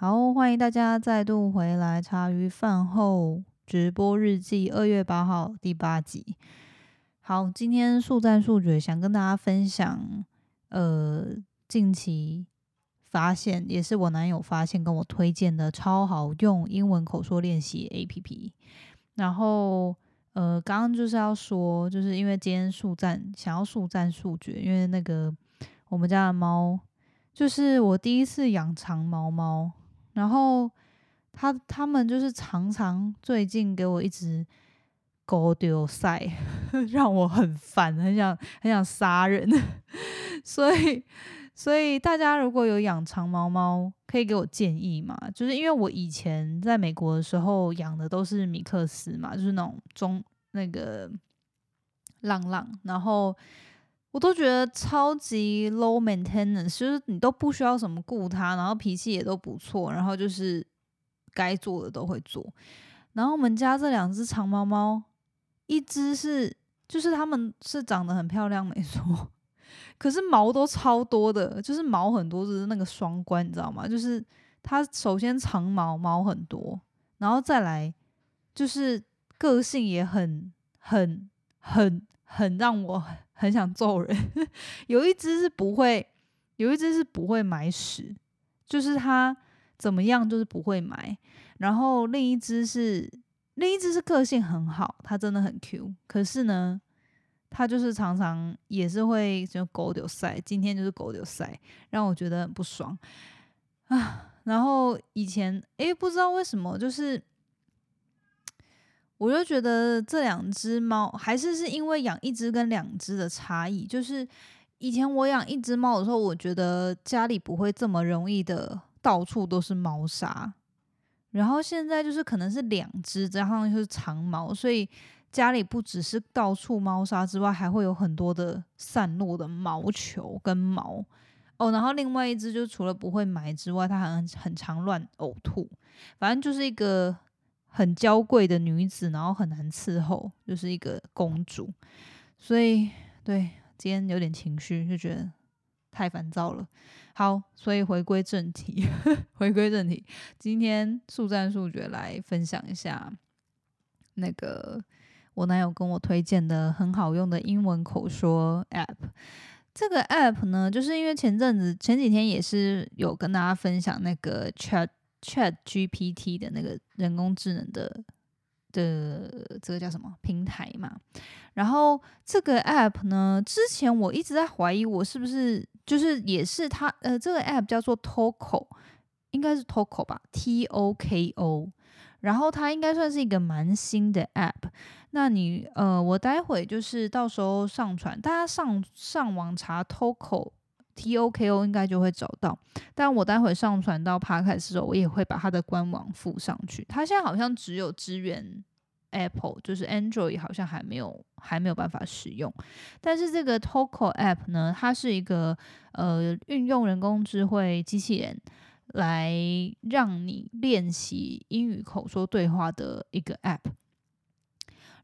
好，欢迎大家再度回来茶余饭后直播日记，二月八号第八集。好，今天速战速决，想跟大家分享，呃，近期发现，也是我男友发现跟我推荐的超好用英文口说练习 A P P。然后，呃，刚刚就是要说，就是因为今天速战想要速战速决，因为那个我们家的猫，就是我第一次养长毛猫。然后他他们就是常常最近给我一直勾丢塞，让我很烦，很想很想杀人。所以所以大家如果有养长毛猫，可以给我建议嘛？就是因为我以前在美国的时候养的都是米克斯嘛，就是那种中那个浪浪，然后。我都觉得超级 low maintenance，就是你都不需要什么顾它，然后脾气也都不错，然后就是该做的都会做。然后我们家这两只长毛猫，一只是就是它们是长得很漂亮没错，可是毛都超多的，就是毛很多，就是那个双关，你知道吗？就是它首先长毛毛很多，然后再来就是个性也很很很很让我。很想揍人，有一只是不会，有一只是不会埋屎，就是它怎么样就是不会埋。然后另一只是，另一只是个性很好，它真的很 Q。可是呢，它就是常常也是会就狗丢塞，今天就是狗丢塞，让我觉得很不爽啊。然后以前诶，不知道为什么就是。我就觉得这两只猫还是是因为养一只跟两只的差异，就是以前我养一只猫的时候，我觉得家里不会这么容易的到处都是猫砂，然后现在就是可能是两只加上就是长毛，所以家里不只是到处猫砂之外，还会有很多的散落的毛球跟毛哦。然后另外一只就除了不会埋之外，它很很常乱呕吐，反正就是一个。很娇贵的女子，然后很难伺候，就是一个公主。所以，对今天有点情绪，就觉得太烦躁了。好，所以回归正题，回归正题，今天速战速决来分享一下那个我男友跟我推荐的很好用的英文口说 App。这个 App 呢，就是因为前阵子前几天也是有跟大家分享那个 Chat。Chat GPT 的那个人工智能的的这个叫什么平台嘛？然后这个 App 呢，之前我一直在怀疑我是不是就是也是它呃，这个 App 叫做 Toko，应该是 Toko 吧，T O K O。然后它应该算是一个蛮新的 App。那你呃，我待会就是到时候上传，大家上上网查 Toko。T O K O 应该就会找到，但我待会上传到 p 开 d 的时候，我也会把它的官网附上去。它现在好像只有支援 Apple，就是 Android 好像还没有还没有办法使用。但是这个 Toco App 呢，它是一个呃运用人工智慧机器人来让你练习英语口说对话的一个 App。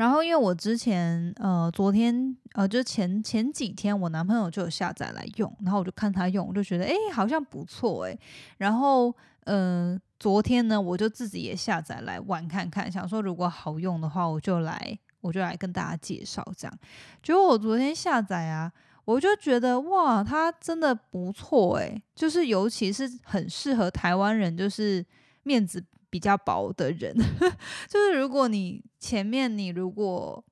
然后，因为我之前呃，昨天呃，就前前几天，我男朋友就有下载来用，然后我就看他用，我就觉得哎，好像不错哎。然后，嗯，昨天呢，我就自己也下载来玩看看，想说如果好用的话，我就来，我就来跟大家介绍这样。结果我昨天下载啊，我就觉得哇，它真的不错哎，就是尤其是很适合台湾人，就是面子。比较薄的人，就是如果你前面你如果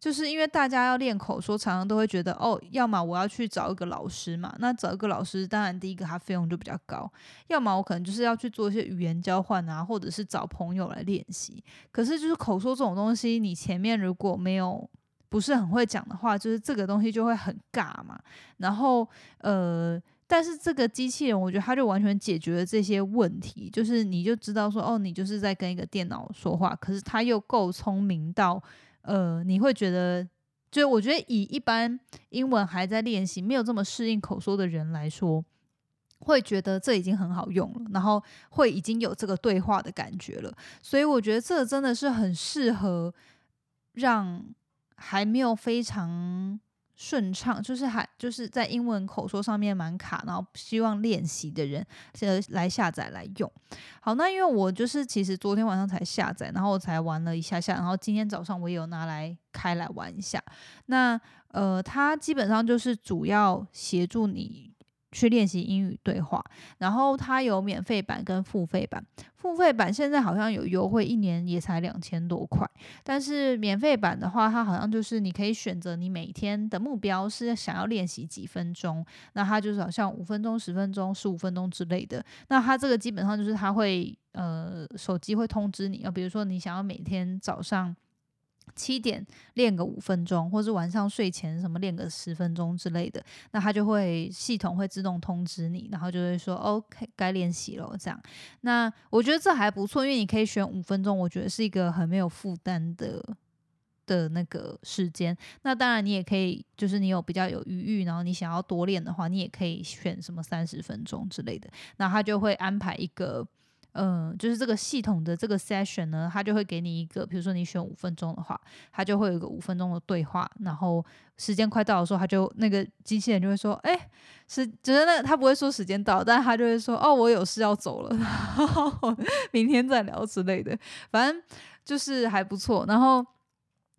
就是因为大家要练口说，常常都会觉得哦，要么我要去找一个老师嘛，那找一个老师，当然第一个他费用就比较高；要么我可能就是要去做一些语言交换啊，或者是找朋友来练习。可是就是口说这种东西，你前面如果没有不是很会讲的话，就是这个东西就会很尬嘛。然后呃。但是这个机器人，我觉得它就完全解决了这些问题，就是你就知道说，哦，你就是在跟一个电脑说话，可是它又够聪明到，呃，你会觉得，就我觉得以一般英文还在练习、没有这么适应口说的人来说，会觉得这已经很好用了，然后会已经有这个对话的感觉了。所以我觉得这真的是很适合让还没有非常。顺畅，就是还就是在英文口说上面蛮卡，然后希望练习的人，呃，来下载来用。好，那因为我就是其实昨天晚上才下载，然后我才玩了一下下，然后今天早上我也有拿来开来玩一下。那呃，它基本上就是主要协助你。去练习英语对话，然后它有免费版跟付费版。付费版现在好像有优惠，一年也才两千多块。但是免费版的话，它好像就是你可以选择你每天的目标是想要练习几分钟，那它就是好像五分钟、十分钟、十五分钟之类的。那它这个基本上就是它会呃手机会通知你，啊，比如说你想要每天早上。七点练个五分钟，或是晚上睡前什么练个十分钟之类的，那他就会系统会自动通知你，然后就会说 OK 该练习了这样。那我觉得这还不错，因为你可以选五分钟，我觉得是一个很没有负担的的那个时间。那当然你也可以，就是你有比较有余裕，然后你想要多练的话，你也可以选什么三十分钟之类的，那他就会安排一个。嗯，就是这个系统的这个 session 呢，它就会给你一个，比如说你选五分钟的话，它就会有一个五分钟的对话，然后时间快到的时候，它就那个机器人就会说，哎，是，就是那他不会说时间到，但是他就会说，哦，我有事要走了，明天再聊之类的，反正就是还不错。然后，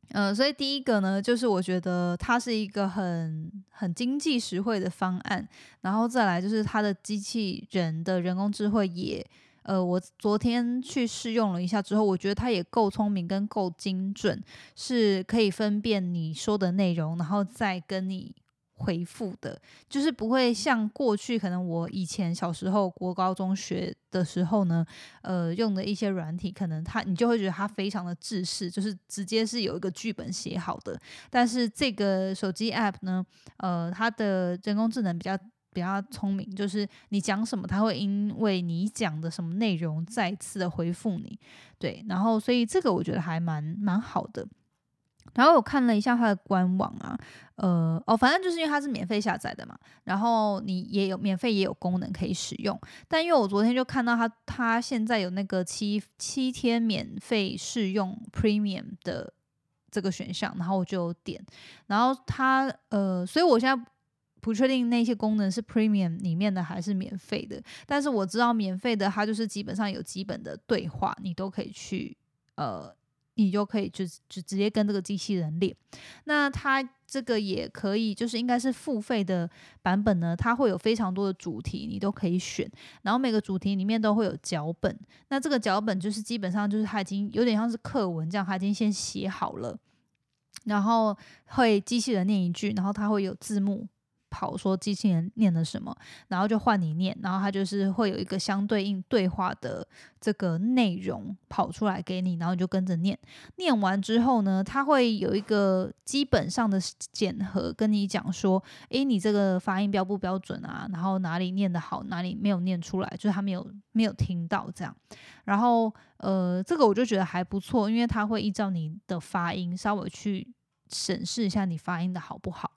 嗯，所以第一个呢，就是我觉得它是一个很很经济实惠的方案，然后再来就是它的机器人的人工智慧也。呃，我昨天去试用了一下之后，我觉得它也够聪明跟够精准，是可以分辨你说的内容，然后再跟你回复的，就是不会像过去可能我以前小时候国高中学的时候呢，呃，用的一些软体，可能它你就会觉得它非常的制式，就是直接是有一个剧本写好的，但是这个手机 app 呢，呃，它的人工智能比较。比较聪明，就是你讲什么，他会因为你讲的什么内容再次的回复你，对，然后所以这个我觉得还蛮蛮好的。然后我看了一下它的官网啊，呃，哦，反正就是因为它是免费下载的嘛，然后你也有免费也有功能可以使用，但因为我昨天就看到它，它现在有那个七七天免费试用 Premium 的这个选项，然后我就点，然后它呃，所以我现在。不确定那些功能是 Premium 里面的还是免费的，但是我知道免费的它就是基本上有基本的对话，你都可以去呃，你就可以就就直接跟这个机器人练。那它这个也可以，就是应该是付费的版本呢，它会有非常多的主题，你都可以选，然后每个主题里面都会有脚本。那这个脚本就是基本上就是它已经有点像是课文这样，它已经先写好了，然后会机器人念一句，然后它会有字幕。跑说机器人念的什么，然后就换你念，然后它就是会有一个相对应对话的这个内容跑出来给你，然后你就跟着念。念完之后呢，它会有一个基本上的检核，跟你讲说，诶，你这个发音标不标准啊？然后哪里念得好，哪里没有念出来，就是他没有没有听到这样。然后呃，这个我就觉得还不错，因为它会依照你的发音稍微去审视一下你发音的好不好。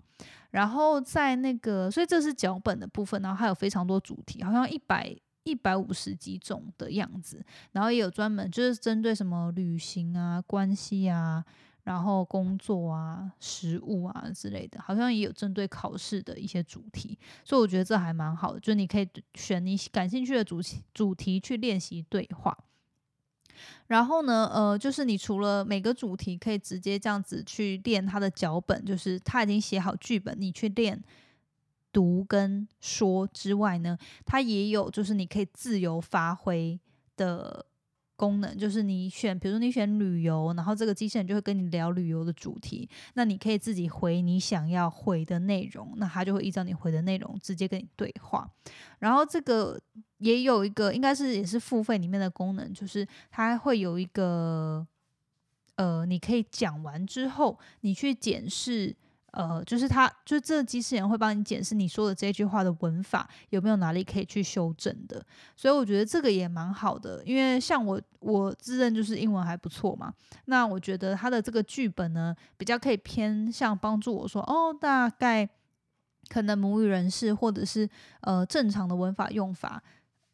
然后在那个，所以这是脚本的部分，然后还有非常多主题，好像一百一百五十几种的样子，然后也有专门就是针对什么旅行啊、关系啊，然后工作啊、食物啊之类的，好像也有针对考试的一些主题，所以我觉得这还蛮好的，就你可以选你感兴趣的主题主题去练习对话。然后呢，呃，就是你除了每个主题可以直接这样子去练他的脚本，就是他已经写好剧本，你去练读跟说之外呢，他也有就是你可以自由发挥的。功能就是你选，比如说你选旅游，然后这个机器人就会跟你聊旅游的主题，那你可以自己回你想要回的内容，那它就会依照你回的内容直接跟你对话。然后这个也有一个，应该是也是付费里面的功能，就是它会有一个，呃，你可以讲完之后，你去检视。呃，就是他，就这个机器人会帮你检视你说的这句话的文法有没有哪里可以去修正的，所以我觉得这个也蛮好的。因为像我，我自认就是英文还不错嘛，那我觉得他的这个剧本呢，比较可以偏向帮助我说，哦，大概可能母语人士或者是呃正常的文法用法。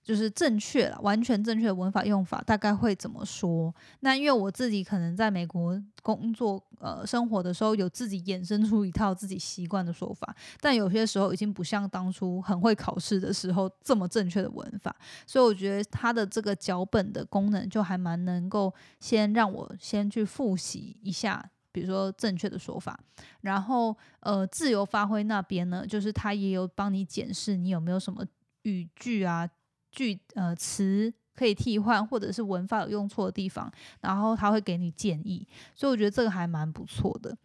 就是正确了，完全正确的文法用法大概会怎么说？那因为我自己可能在美国工作呃生活的时候，有自己衍生出一套自己习惯的说法，但有些时候已经不像当初很会考试的时候这么正确的文法，所以我觉得它的这个脚本的功能就还蛮能够先让我先去复习一下，比如说正确的说法，然后呃自由发挥那边呢，就是它也有帮你检视你有没有什么语句啊。句呃词可以替换，或者是文法有用错的地方，然后他会给你建议，所以我觉得这个还蛮不错的。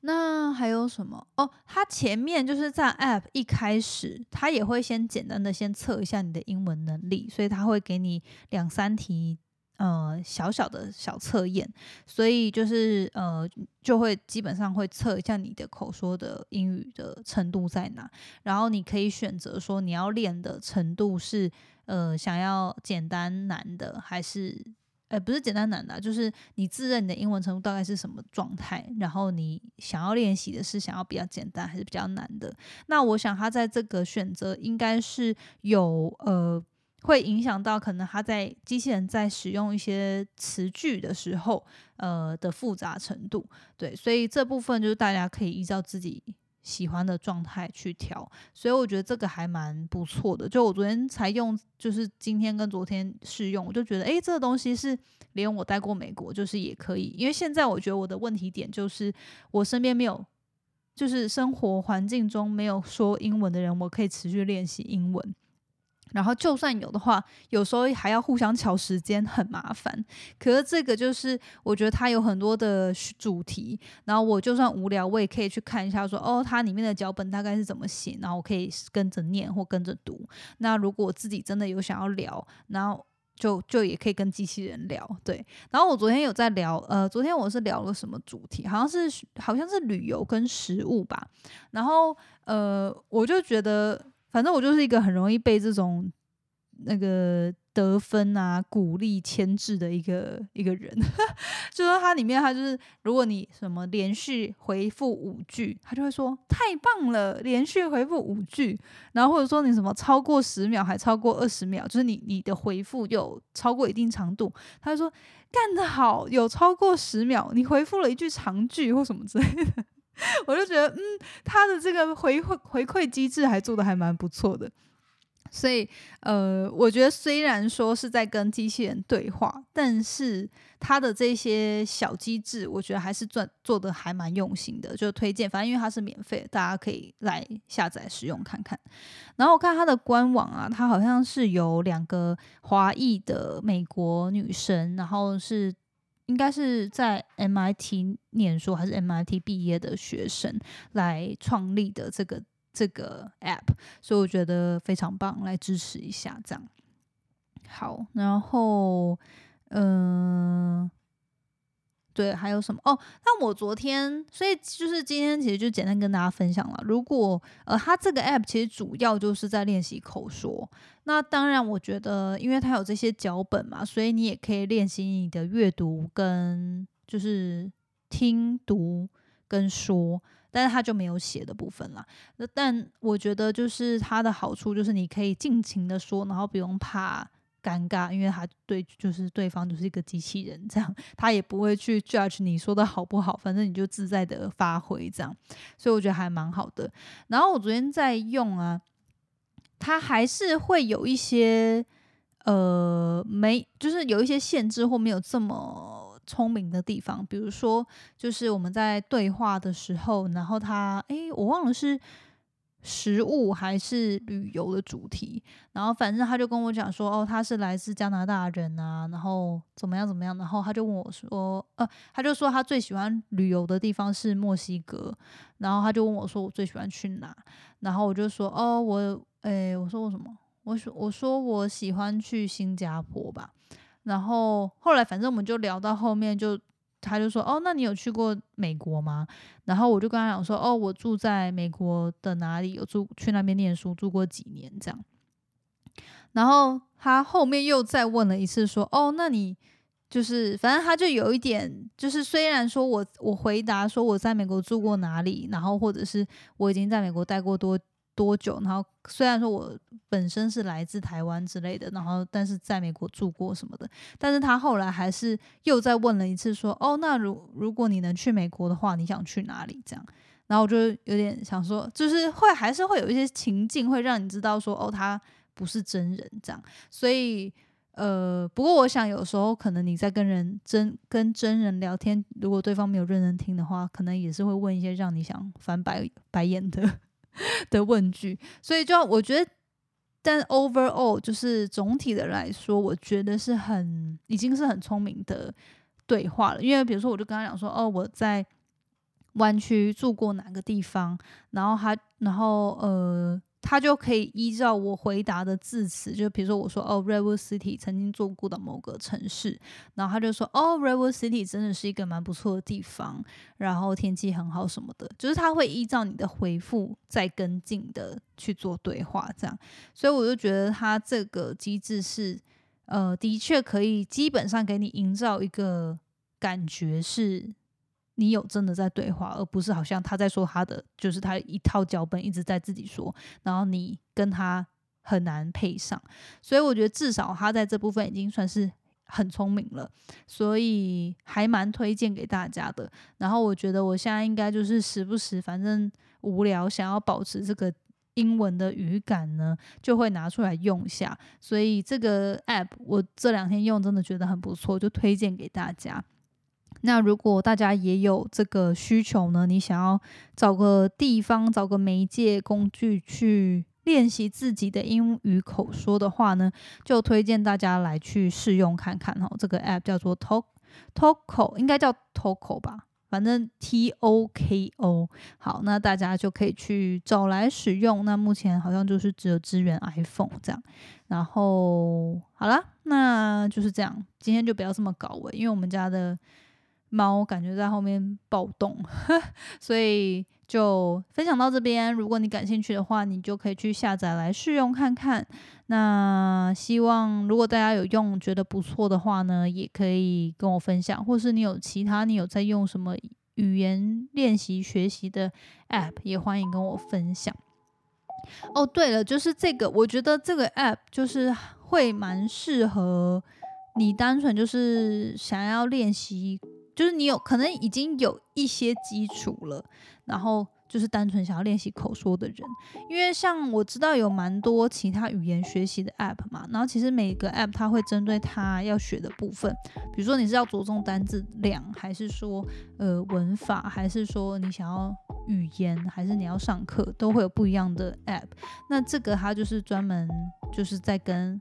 那还有什么哦？他前面就是在 App 一开始，他也会先简单的先测一下你的英文能力，所以他会给你两三题。呃，小小的小测验，所以就是呃，就会基本上会测一下你的口说的英语的程度在哪，然后你可以选择说你要练的程度是呃，想要简单难的，还是呃不是简单难的，就是你自认你的英文程度大概是什么状态，然后你想要练习的是想要比较简单还是比较难的？那我想他在这个选择应该是有呃。会影响到可能他在机器人在使用一些词句的时候，呃的复杂程度，对，所以这部分就是大家可以依照自己喜欢的状态去调，所以我觉得这个还蛮不错的。就我昨天才用，就是今天跟昨天试用，我就觉得，诶，这个东西是连我待过美国，就是也可以，因为现在我觉得我的问题点就是我身边没有，就是生活环境中没有说英文的人，我可以持续练习英文。然后就算有的话，有时候还要互相调时间，很麻烦。可是这个就是我觉得它有很多的主题，然后我就算无聊，我也可以去看一下，说哦，它里面的脚本大概是怎么写，然后我可以跟着念或跟着读。那如果自己真的有想要聊，然后就就也可以跟机器人聊。对，然后我昨天有在聊，呃，昨天我是聊了什么主题？好像是好像是旅游跟食物吧。然后呃，我就觉得。反正我就是一个很容易被这种那个得分啊、鼓励牵制的一个一个人。就说它里面，它就是如果你什么连续回复五句，他就会说太棒了，连续回复五句。然后或者说你什么超过十秒，还超过二十秒，就是你你的回复有超过一定长度，他就说干得好，有超过十秒，你回复了一句长句或什么之类的。我就觉得，嗯，他的这个回馈回馈机制还做的还蛮不错的，所以，呃，我觉得虽然说是在跟机器人对话，但是他的这些小机制，我觉得还是做做的还蛮用心的。就推荐，反正因为它是免费，大家可以来下载使用看看。然后我看它的官网啊，它好像是有两个华裔的美国女生，然后是。应该是在 MIT 念书还是 MIT 毕业的学生来创立的这个这个 App，所以我觉得非常棒，来支持一下这样。好，然后嗯。对，还有什么哦？那我昨天，所以就是今天，其实就简单跟大家分享了。如果呃，它这个 app 其实主要就是在练习口说。那当然，我觉得，因为它有这些脚本嘛，所以你也可以练习你的阅读跟就是听读跟说，但是它就没有写的部分了。那但我觉得，就是它的好处就是你可以尽情的说，然后不用怕。尴尬，因为他对就是对方就是一个机器人，这样他也不会去 judge 你说的好不好，反正你就自在的发挥这样，所以我觉得还蛮好的。然后我昨天在用啊，它还是会有一些呃没，就是有一些限制或没有这么聪明的地方，比如说就是我们在对话的时候，然后他诶，我忘了是。食物还是旅游的主题，然后反正他就跟我讲说，哦，他是来自加拿大人啊，然后怎么样怎么样，然后他就问我说，呃，他就说他最喜欢旅游的地方是墨西哥，然后他就问我说我最喜欢去哪，然后我就说，哦，我，诶，我说我什么？我说我说我喜欢去新加坡吧，然后后来反正我们就聊到后面就。他就说：“哦，那你有去过美国吗？”然后我就跟他讲说：“哦，我住在美国的哪里？有住去那边念书，住过几年这样。”然后他后面又再问了一次说：“哦，那你就是反正他就有一点，就是虽然说我我回答说我在美国住过哪里，然后或者是我已经在美国待过多多久，然后虽然说我本身是来自台湾之类的，然后但是在美国住过什么的，但是他后来还是又再问了一次，说哦，那如如果你能去美国的话，你想去哪里？这样，然后我就有点想说，就是会还是会有一些情境会让你知道说，哦，他不是真人这样，所以。呃，不过我想有时候可能你在跟人真跟真人聊天，如果对方没有认真听的话，可能也是会问一些让你想翻白白眼的 的问句。所以就我觉得，但 overall 就是总体的来说，我觉得是很已经是很聪明的对话了。因为比如说，我就跟他讲说，哦，我在湾区住过哪个地方，然后他，然后呃。他就可以依照我回答的字词，就比如说我说哦，Redwood City 曾经做过的某个城市，然后他就说哦，Redwood City 真的是一个蛮不错的地方，然后天气很好什么的，就是他会依照你的回复再跟进的去做对话，这样，所以我就觉得他这个机制是，呃，的确可以基本上给你营造一个感觉是。你有真的在对话，而不是好像他在说他的，就是他一套脚本一直在自己说，然后你跟他很难配上。所以我觉得至少他在这部分已经算是很聪明了，所以还蛮推荐给大家的。然后我觉得我现在应该就是时不时反正无聊，想要保持这个英文的语感呢，就会拿出来用一下。所以这个 app 我这两天用真的觉得很不错，就推荐给大家。那如果大家也有这个需求呢？你想要找个地方、找个媒介工具去练习自己的英语口说的话呢，就推荐大家来去试用看看哈。这个 app 叫做 Talk Talko，应该叫 Toko 吧，反正 T O K O。好，那大家就可以去找来使用。那目前好像就是只有支援 iPhone 这样。然后好了，那就是这样。今天就不要这么搞了，因为我们家的。猫感觉在后面暴动，所以就分享到这边。如果你感兴趣的话，你就可以去下载来试用看看。那希望如果大家有用觉得不错的话呢，也可以跟我分享，或是你有其他你有在用什么语言练习学习的 App，也欢迎跟我分享。哦，对了，就是这个，我觉得这个 App 就是会蛮适合你，单纯就是想要练习。就是你有可能已经有一些基础了，然后就是单纯想要练习口说的人，因为像我知道有蛮多其他语言学习的 app 嘛，然后其实每个 app 它会针对它要学的部分，比如说你是要着重单字量，还是说呃文法，还是说你想要语言，还是你要上课，都会有不一样的 app。那这个它就是专门就是在跟。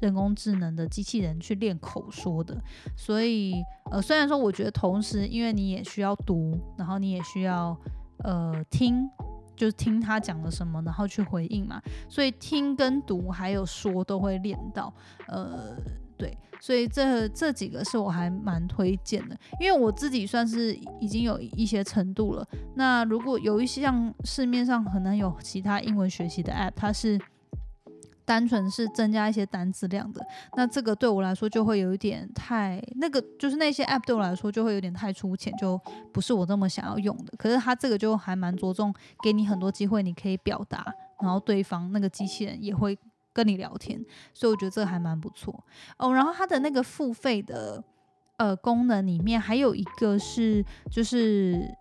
人工智能的机器人去练口说的，所以呃，虽然说我觉得同时，因为你也需要读，然后你也需要呃听，就是听他讲了什么，然后去回应嘛，所以听跟读还有说都会练到，呃，对，所以这这几个是我还蛮推荐的，因为我自己算是已经有一些程度了。那如果有一些像市面上可能有其他英文学习的 App，它是。单纯是增加一些单质量的，那这个对我来说就会有一点太那个，就是那些 app 对我来说就会有点太粗浅，就不是我这么想要用的。可是它这个就还蛮着重给你很多机会，你可以表达，然后对方那个机器人也会跟你聊天，所以我觉得这个还蛮不错哦。然后它的那个付费的呃功能里面还有一个是就是。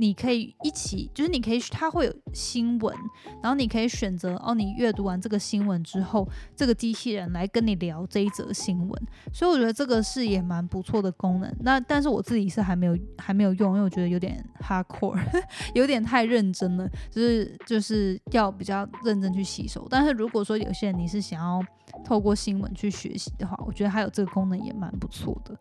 你可以一起，就是你可以，它会有新闻，然后你可以选择哦，你阅读完这个新闻之后，这个机器人来跟你聊这一则新闻，所以我觉得这个是也蛮不错的功能。那但是我自己是还没有还没有用，因为我觉得有点 hardcore，有点太认真了，就是就是要比较认真去吸收。但是如果说有些人你是想要透过新闻去学习的话，我觉得还有这个功能也蛮不错的。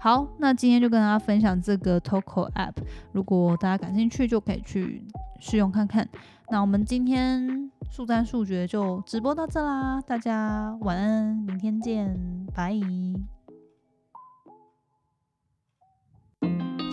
好，那今天就跟大家分享这个 Toco App，如果大家感兴趣，就可以去试用看看。那我们今天速战速决就直播到这啦，大家晚安，明天见，拜。